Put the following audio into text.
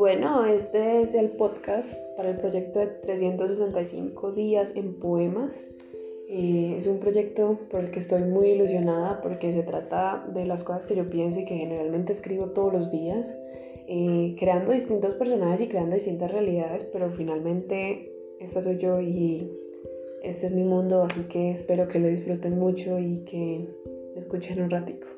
Bueno, este es el podcast para el proyecto de 365 días en poemas. Eh, es un proyecto por el que estoy muy ilusionada porque se trata de las cosas que yo pienso y que generalmente escribo todos los días, eh, creando distintos personajes y creando distintas realidades, pero finalmente esta soy yo y este es mi mundo, así que espero que lo disfruten mucho y que me escuchen un ratico.